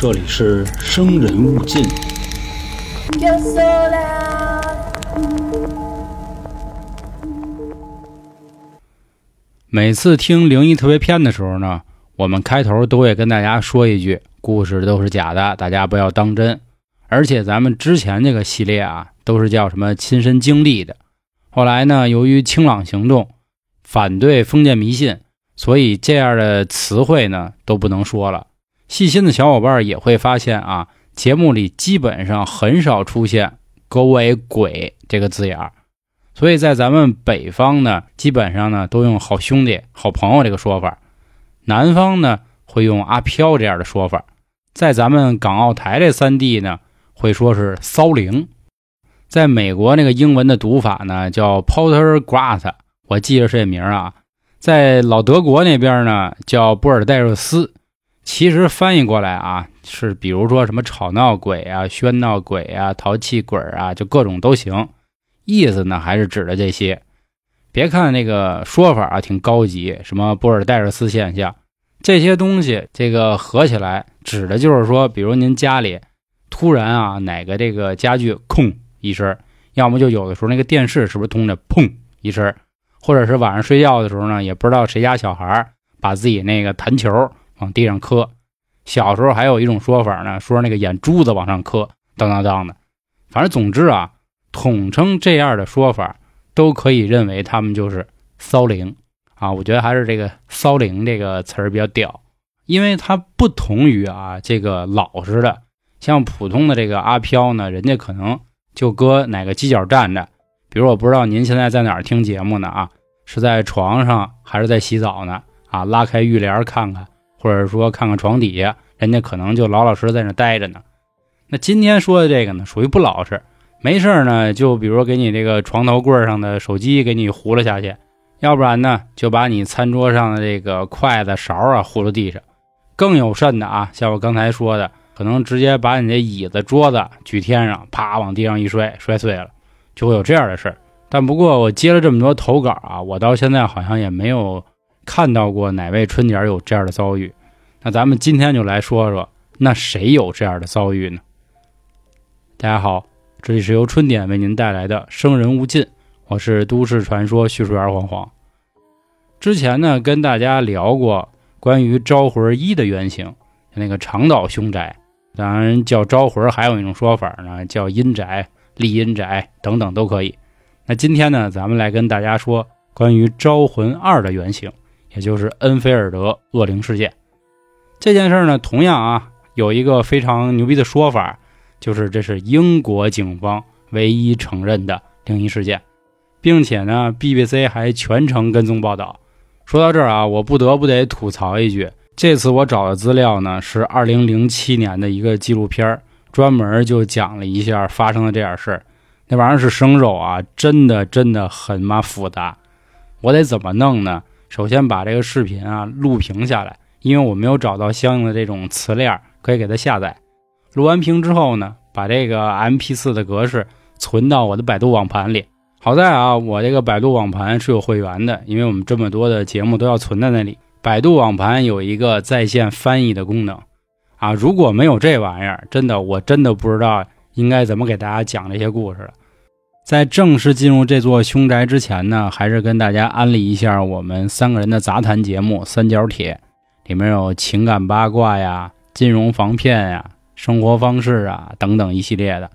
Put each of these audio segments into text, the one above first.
这里是生人勿近。每次听灵异特别篇的时候呢，我们开头都会跟大家说一句：故事都是假的，大家不要当真。而且咱们之前这个系列啊，都是叫什么亲身经历的。后来呢，由于清朗行动反对封建迷信，所以这样的词汇呢都不能说了。细心的小伙伴也会发现啊，节目里基本上很少出现“各位鬼”这个字眼儿。所以在咱们北方呢，基本上呢都用好兄弟、好朋友这个说法；南方呢会用阿飘这样的说法。在咱们港澳台这三地呢，会说是骚灵。在美国那个英文的读法呢叫 Poltergeist，我记着是这名啊。在老德国那边呢叫波尔代热斯，其实翻译过来啊是比如说什么吵闹鬼啊、喧闹鬼啊、淘气鬼啊，就各种都行。意思呢，还是指的这些。别看那个说法啊，挺高级，什么波尔戴尔斯现象，这些东西，这个合起来指的就是说，比如您家里突然啊，哪个这个家具空一声，要么就有的时候那个电视是不是通着砰一声，或者是晚上睡觉的时候呢，也不知道谁家小孩把自己那个弹球往地上磕。小时候还有一种说法呢，说那个眼珠子往上磕，当当当的。反正总之啊。统称这样的说法，都可以认为他们就是骚灵啊。我觉得还是这个“骚灵”这个词儿比较屌，因为它不同于啊这个老实的，像普通的这个阿飘呢，人家可能就搁哪个犄角站着。比如我不知道您现在在哪儿听节目呢啊，是在床上还是在洗澡呢啊？拉开浴帘看看，或者说看看床底下，人家可能就老老实实在那待着呢。那今天说的这个呢，属于不老实。没事呢，就比如给你这个床头柜上的手机给你糊了下去，要不然呢，就把你餐桌上的这个筷子勺啊糊了地上。更有甚的啊，像我刚才说的，可能直接把你这椅子、桌子举天上，啪往地上一摔，摔碎了，就会有这样的事儿。但不过我接了这么多投稿啊，我到现在好像也没有看到过哪位春姐有这样的遭遇。那咱们今天就来说说，那谁有这样的遭遇呢？大家好。这里是由春点为您带来的《生人勿近》，我是都市传说叙述员黄黄。之前呢，跟大家聊过关于招魂一的原型，那个长岛凶宅，当然叫招魂，还有一种说法呢，叫阴宅、立阴宅等等都可以。那今天呢，咱们来跟大家说关于招魂二的原型，也就是恩菲尔德恶灵事件。这件事呢，同样啊，有一个非常牛逼的说法。就是这是英国警方唯一承认的灵异事件，并且呢，BBC 还全程跟踪报道。说到这儿啊，我不得不得吐槽一句：这次我找的资料呢是2007年的一个纪录片，专门就讲了一下发生的这点事儿。那玩意儿是生肉啊，真的真的很妈复杂。我得怎么弄呢？首先把这个视频啊录屏下来，因为我没有找到相应的这种词链可以给它下载。录完屏之后呢，把这个 MP4 的格式存到我的百度网盘里。好在啊，我这个百度网盘是有会员的，因为我们这么多的节目都要存在那里。百度网盘有一个在线翻译的功能啊，如果没有这玩意儿，真的我真的不知道应该怎么给大家讲这些故事了。在正式进入这座凶宅之前呢，还是跟大家安利一下我们三个人的杂谈节目《三角铁》，里面有情感八卦呀、金融防骗呀。生活方式啊，等等一系列的，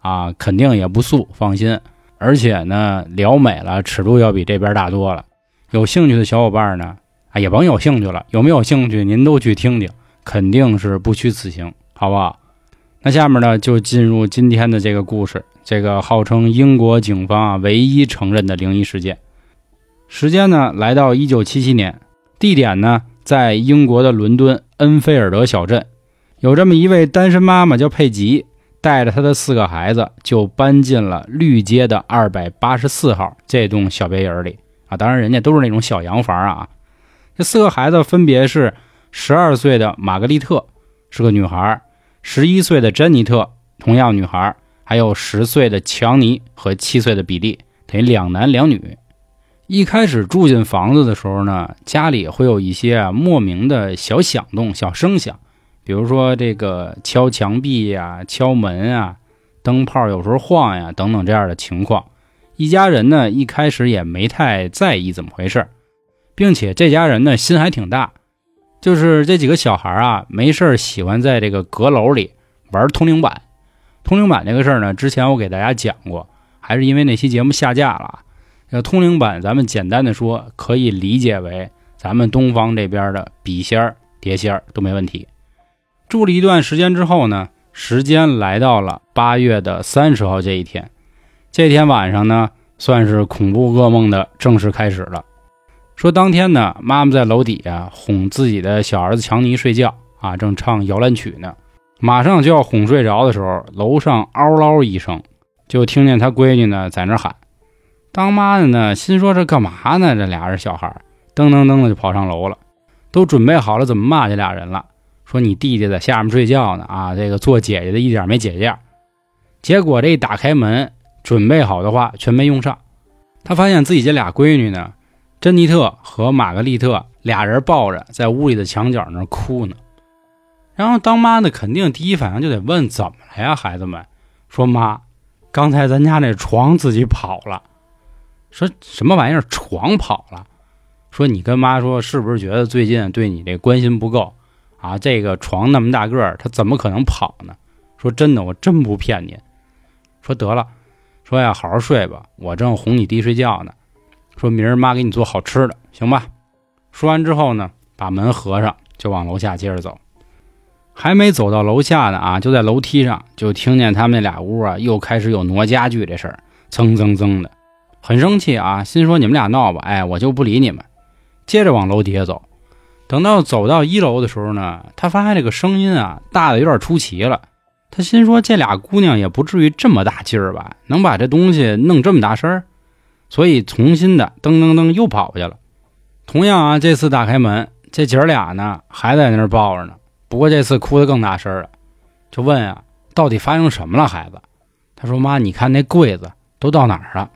啊，肯定也不素，放心。而且呢，聊美了，尺度要比这边大多了。有兴趣的小伙伴呢，啊，也甭有兴趣了，有没有兴趣您都去听听，肯定是不虚此行，好不好？那下面呢，就进入今天的这个故事，这个号称英国警方啊唯一承认的灵异事件。时间呢，来到一九七七年，地点呢，在英国的伦敦恩菲尔德小镇。有这么一位单身妈妈叫佩吉，带着她的四个孩子就搬进了绿街的二百八十四号这栋小别野里啊。当然，人家都是那种小洋房啊。这四个孩子分别是十二岁的玛格丽特，是个女孩；十一岁的珍妮特，同样女孩；还有十岁的强尼和七岁的比利，等于两男两女。一开始住进房子的时候呢，家里会有一些莫名的小响动、小声响。比如说这个敲墙壁呀、敲门啊、灯泡有时候晃呀等等这样的情况。一家人呢一开始也没太在意怎么回事，并且这家人呢心还挺大，就是这几个小孩啊没事喜欢在这个阁楼里玩通灵板。通灵板这个事儿呢，之前我给大家讲过，还是因为那期节目下架了。这通灵板咱们简单的说，可以理解为咱们东方这边的笔仙儿、碟仙儿都没问题。住了一段时间之后呢，时间来到了八月的三十号这一天。这天晚上呢，算是恐怖噩梦的正式开始了。说当天呢，妈妈在楼底下哄自己的小儿子强尼睡觉啊，正唱摇篮曲呢。马上就要哄睡着的时候，楼上嗷嗷一声，就听见他闺女呢在那喊。当妈的呢，心说这干嘛呢？这俩人小孩噔噔噔的就跑上楼了，都准备好了怎么骂这俩人了。说你弟弟在下面睡觉呢啊，这个做姐姐的一点没姐姐样。结果这一打开门，准备好的话全没用上。他发现自己这俩闺女呢，珍妮特和玛格丽特俩人抱着在屋里的墙角那哭呢。然后当妈的肯定第一反应就得问怎么了呀，孩子们？说妈，刚才咱家那床自己跑了。说什么玩意儿？床跑了？说你跟妈说，是不是觉得最近对你这关心不够啊？这个床那么大个儿，它怎么可能跑呢？说真的，我真不骗您。说得了，说呀，好好睡吧，我正哄你弟睡觉呢。说明儿妈给你做好吃的，行吧？说完之后呢，把门合上，就往楼下接着走。还没走到楼下呢啊，就在楼梯上就听见他们俩屋啊又开始有挪家具这事儿，蹭蹭蹭的，很生气啊，心说你们俩闹吧，哎，我就不理你们。接着往楼底下走，等到走到一楼的时候呢，他发现这个声音啊大的有点出奇了。他心说这俩姑娘也不至于这么大劲儿吧，能把这东西弄这么大声，所以重新的噔噔噔又跑去了。同样啊，这次打开门，这姐儿俩呢还在那儿抱着呢。不过这次哭得更大声了，就问啊，到底发生什么了，孩子？他说：“妈，你看那柜子都到哪儿了？”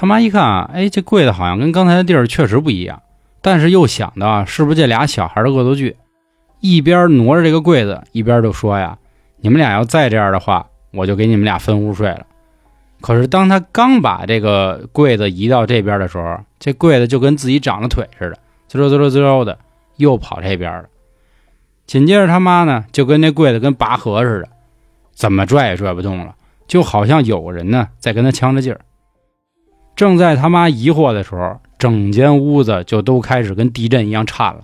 他妈一看啊，哎，这柜子好像跟刚才的地儿确实不一样，但是又想到啊，是不是这俩小孩的恶作剧？一边挪着这个柜子，一边就说呀：“你们俩要再这样的话，我就给你们俩分屋睡了。”可是当他刚把这个柜子移到这边的时候，这柜子就跟自己长了腿似的，滋溜滋溜滋溜的又跑这边了。紧接着他妈呢，就跟那柜子跟拔河似的，怎么拽也拽不动了，就好像有个人呢在跟他呛着劲儿。正在他妈疑惑的时候，整间屋子就都开始跟地震一样颤了。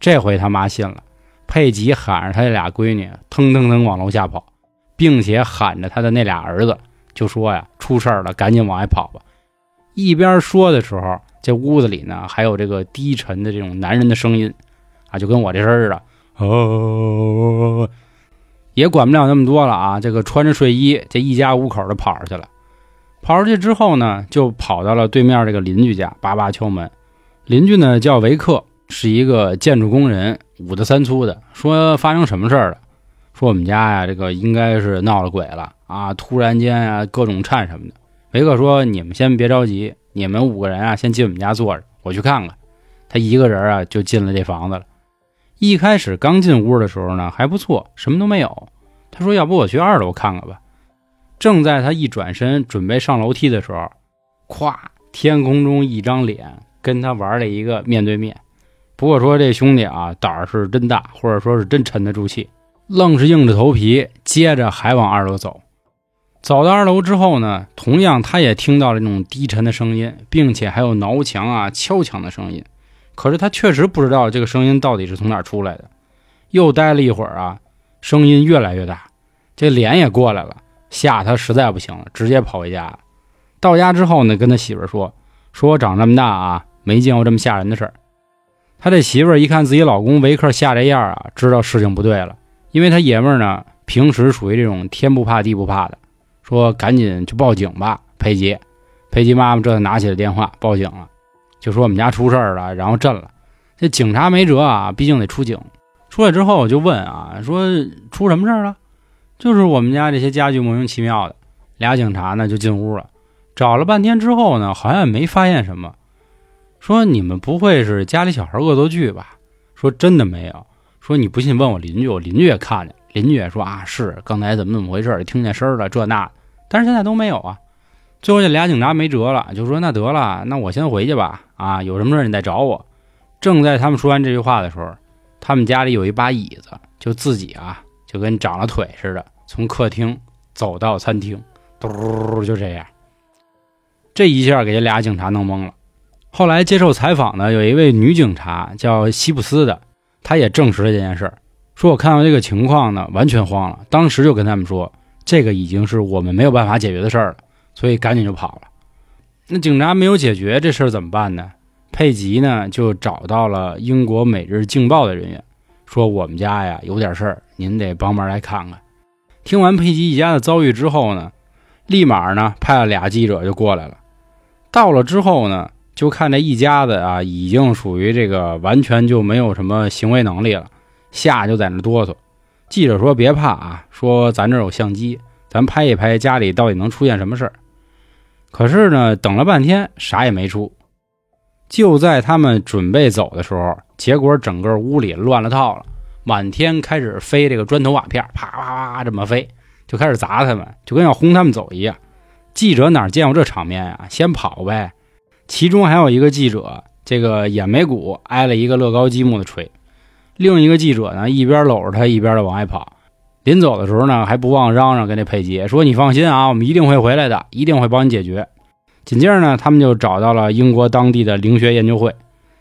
这回他妈信了，佩吉喊着他那俩闺女，腾腾腾往楼下跑，并且喊着他的那俩儿子，就说呀：“出事了，赶紧往外跑吧！”一边说的时候，这屋子里呢还有这个低沉的这种男人的声音，啊，就跟我这声似的。哦，也管不了那么多了啊！这个穿着睡衣，这一家五口的跑出去了。跑出去之后呢，就跑到了对面这个邻居家，叭叭敲门。邻居呢叫维克，是一个建筑工人，五大三粗的。说发生什么事儿了？说我们家呀，这个应该是闹了鬼了啊！突然间啊，各种颤什么的。维克说：“你们先别着急，你们五个人啊，先进我们家坐着，我去看看。”他一个人啊，就进了这房子了。一开始刚进屋的时候呢，还不错，什么都没有。他说：“要不我去二楼看看吧。”正在他一转身准备上楼梯的时候，咵，天空中一张脸跟他玩了一个面对面。不过说这兄弟啊，胆儿是真大，或者说是真沉得住气，愣是硬着头皮，接着还往二楼走。走到二楼之后呢，同样他也听到了那种低沉的声音，并且还有挠墙啊、敲墙的声音。可是他确实不知道这个声音到底是从哪出来的，又待了一会儿啊，声音越来越大，这脸也过来了，吓他实在不行了，直接跑回家。到家之后呢，跟他媳妇说：“说我长这么大啊，没见过这么吓人的事儿。”他这媳妇一看自己老公维克吓这样啊，知道事情不对了，因为他爷们儿呢平时属于这种天不怕地不怕的，说赶紧去报警吧，佩吉。佩吉妈妈这才拿起了电话报警了。就说我们家出事儿了，然后震了。这警察没辙啊，毕竟得出警。出来之后就问啊，说出什么事儿了？就是我们家这些家具莫名其妙的。俩警察呢就进屋了，找了半天之后呢，好像也没发现什么。说你们不会是家里小孩恶作剧吧？说真的没有。说你不信问我邻居，我邻居也看见，邻居也说啊是刚才怎么怎么回事，听见声了这那，但是现在都没有啊。最后这俩警察没辙了，就说那得了，那我先回去吧，啊有什么事你再找我。正在他们说完这句话的时候，他们家里有一把椅子，就自己啊就跟长了腿似的，从客厅走到餐厅，嘟就这样。这一下给这俩警察弄懵了。后来接受采访的有一位女警察叫西布斯的，她也证实了这件事儿，说我看到这个情况呢，完全慌了，当时就跟他们说，这个已经是我们没有办法解决的事儿了，所以赶紧就跑了。那警察没有解决这事儿怎么办呢？佩吉呢就找到了英国《每日镜报》的人员，说我们家呀有点事儿，您得帮忙来看看。听完佩吉一家的遭遇之后呢，立马呢派了俩记者就过来了。到了之后呢，就看这一家子啊，已经属于这个完全就没有什么行为能力了，吓就在那哆嗦。记者说：“别怕啊，说咱这有相机，咱拍一拍家里到底能出现什么事儿。”可是呢，等了半天啥也没出。就在他们准备走的时候，结果整个屋里乱了套了，满天开始飞这个砖头瓦片，啪啪啪这么飞，就开始砸他们，就跟要轰他们走一样。记者哪见过这场面呀？先跑呗。其中还有一个记者，这个眼眉骨挨了一个乐高积木的锤。另一个记者呢，一边搂着他，一边的往外跑。临走的时候呢，还不忘嚷嚷跟那佩吉说：“你放心啊，我们一定会回来的，一定会帮你解决。”紧接着呢，他们就找到了英国当地的灵学研究会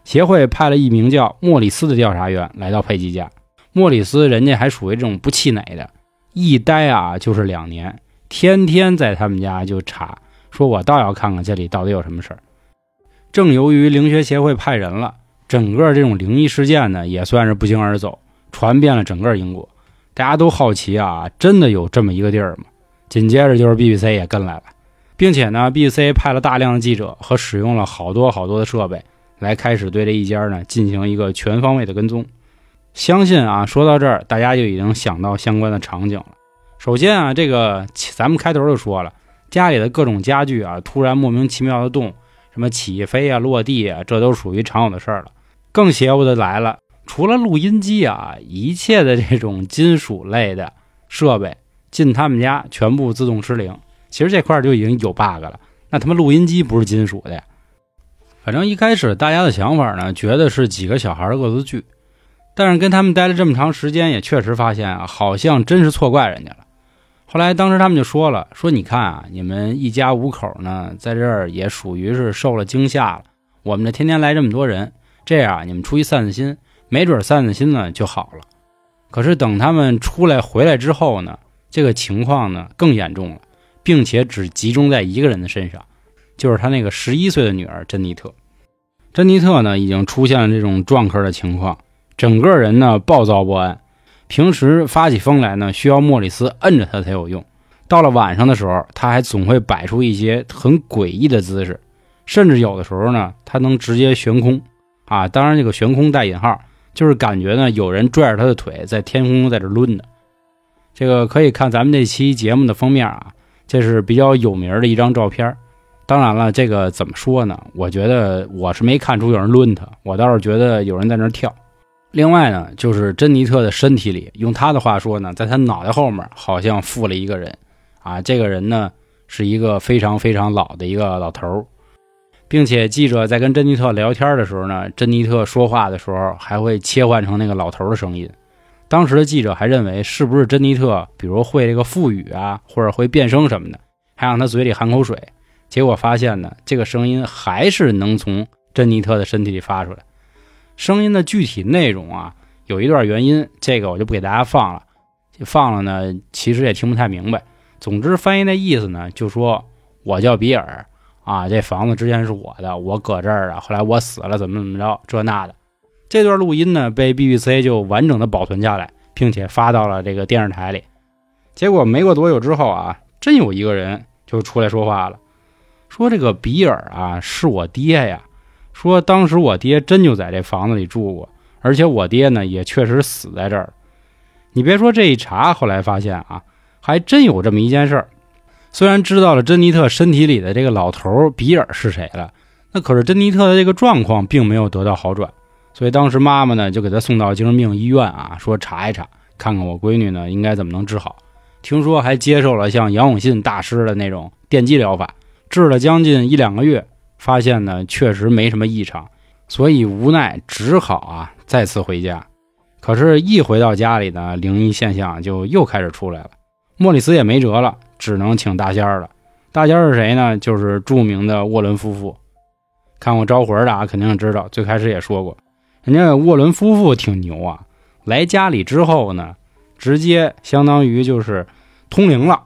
协会，派了一名叫莫里斯的调查员来到佩吉家。莫里斯人家还属于这种不气馁的，一待啊就是两年，天天在他们家就查，说我倒要看看这里到底有什么事儿。正由于灵学协会派人了，整个这种灵异事件呢也算是不胫而走，传遍了整个英国，大家都好奇啊，真的有这么一个地儿吗？紧接着就是 BBC 也跟来了。并且呢，B C 派了大量的记者和使用了好多好多的设备，来开始对这一家呢进行一个全方位的跟踪。相信啊，说到这儿，大家就已经想到相关的场景了。首先啊，这个咱们开头就说了，家里的各种家具啊，突然莫名其妙的动，什么起飞啊、落地啊，这都属于常有的事儿了。更邪乎的来了，除了录音机啊，一切的这种金属类的设备进他们家全部自动失灵。其实这块就已经有 bug 了，那他妈录音机不是金属的呀？反正一开始大家的想法呢，觉得是几个小孩恶作剧，但是跟他们待了这么长时间，也确实发现啊，好像真是错怪人家了。后来当时他们就说了，说你看啊，你们一家五口呢，在这儿也属于是受了惊吓了。我们这天天来这么多人，这样你们出去散散心，没准散散心呢就好了。可是等他们出来回来之后呢，这个情况呢更严重了。并且只集中在一个人的身上，就是他那个十一岁的女儿珍妮特。珍妮特呢，已经出现了这种撞客的情况，整个人呢暴躁不安。平时发起疯来呢，需要莫里斯摁着他才有用。到了晚上的时候，他还总会摆出一些很诡异的姿势，甚至有的时候呢，他能直接悬空。啊，当然这个悬空带引号，就是感觉呢有人拽着他的腿在天空在这抡的。这个可以看咱们这期节目的封面啊。这是比较有名的一张照片当然了，这个怎么说呢？我觉得我是没看出有人抡他，我倒是觉得有人在那跳。另外呢，就是珍妮特的身体里，用他的话说呢，在他脑袋后面好像附了一个人，啊，这个人呢是一个非常非常老的一个老头并且记者在跟珍妮特聊天的时候呢，珍妮特说话的时候还会切换成那个老头的声音。当时的记者还认为是不是珍妮特，比如会这个腹语啊，或者会变声什么的，还让他嘴里含口水。结果发现呢，这个声音还是能从珍妮特的身体里发出来。声音的具体内容啊，有一段原因，这个我就不给大家放了。放了呢，其实也听不太明白。总之翻译那意思呢，就说我叫比尔啊，这房子之前是我的，我搁这儿啊，后来我死了，怎么怎么着，这那的。这段录音呢，被 BBC 就完整的保存下来，并且发到了这个电视台里。结果没过多久之后啊，真有一个人就出来说话了，说这个比尔啊是我爹呀，说当时我爹真就在这房子里住过，而且我爹呢也确实死在这儿。你别说这一查，后来发现啊，还真有这么一件事儿。虽然知道了珍妮特身体里的这个老头比尔是谁了，那可是珍妮特的这个状况并没有得到好转。所以当时妈妈呢就给他送到精神病医院啊，说查一查，看看我闺女呢应该怎么能治好。听说还接受了像杨永信大师的那种电击疗法，治了将近一两个月，发现呢确实没什么异常，所以无奈只好啊再次回家。可是，一回到家里呢，灵异现象就又开始出来了。莫里斯也没辙了，只能请大仙儿了。大仙儿是谁呢？就是著名的沃伦夫妇。看过《招魂》的啊，肯定知道。最开始也说过，人家沃伦夫妇挺牛啊。来家里之后呢，直接相当于就是通灵了。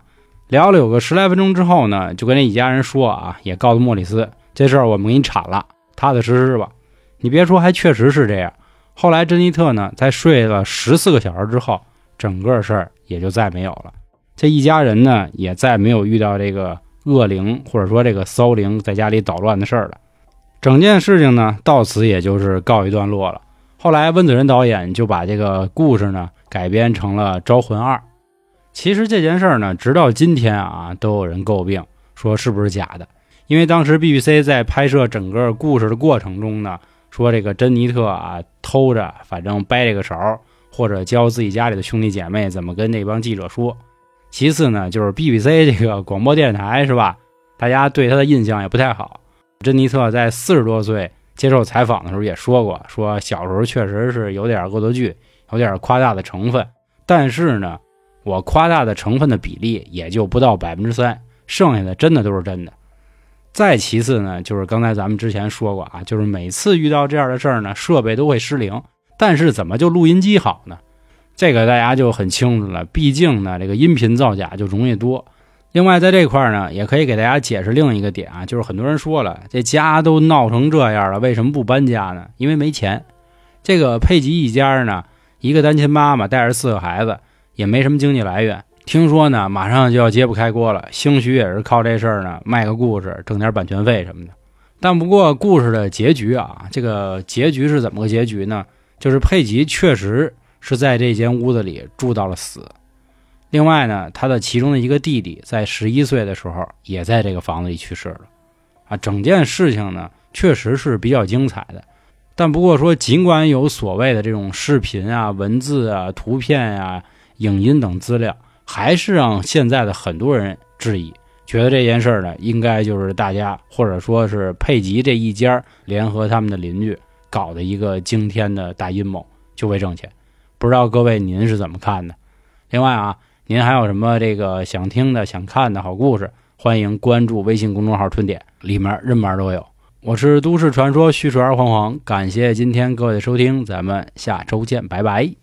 聊了有个十来分钟之后呢，就跟那一家人说啊，也告诉莫里斯这事儿我们给你铲了，踏踏实实吧。你别说，还确实是这样。后来，珍妮特呢，在睡了十四个小时之后，整个事儿也就再没有了。这一家人呢，也再没有遇到这个恶灵或者说这个骚灵在家里捣乱的事儿了。整件事情呢，到此也就是告一段落了。后来，温子仁导演就把这个故事呢改编成了《招魂二》。其实这件事儿呢，直到今天啊，都有人诟病说是不是假的，因为当时 BBC 在拍摄整个故事的过程中呢。说这个珍妮特啊，偷着反正掰这个勺，或者教自己家里的兄弟姐妹怎么跟那帮记者说。其次呢，就是 BBC 这个广播电台是吧？大家对他的印象也不太好。珍妮特在四十多岁接受采访的时候也说过，说小时候确实是有点恶作剧，有点夸大的成分。但是呢，我夸大的成分的比例也就不到百分之三，剩下的真的都是真的。再其次呢，就是刚才咱们之前说过啊，就是每次遇到这样的事儿呢，设备都会失灵。但是怎么就录音机好呢？这个大家就很清楚了。毕竟呢，这个音频造假就容易多。另外，在这块儿呢，也可以给大家解释另一个点啊，就是很多人说了，这家都闹成这样了，为什么不搬家呢？因为没钱。这个佩吉一家呢，一个单亲妈妈带着四个孩子，也没什么经济来源。听说呢，马上就要揭不开锅了，兴许也是靠这事儿呢，卖个故事挣点版权费什么的。但不过故事的结局啊，这个结局是怎么个结局呢？就是佩吉确实是在这间屋子里住到了死。另外呢，他的其中的一个弟弟在十一岁的时候也在这个房子里去世了。啊，整件事情呢确实是比较精彩的。但不过说，尽管有所谓的这种视频啊、文字啊、图片啊、影音等资料。还是让现在的很多人质疑，觉得这件事儿呢，应该就是大家或者说是佩吉这一家联合他们的邻居搞的一个惊天的大阴谋，就为挣钱。不知道各位您是怎么看的？另外啊，您还有什么这个想听的、想看的好故事，欢迎关注微信公众号“春点”，里面任门都有。我是都市传说叙述二黄黄，感谢今天各位的收听，咱们下周见，拜拜。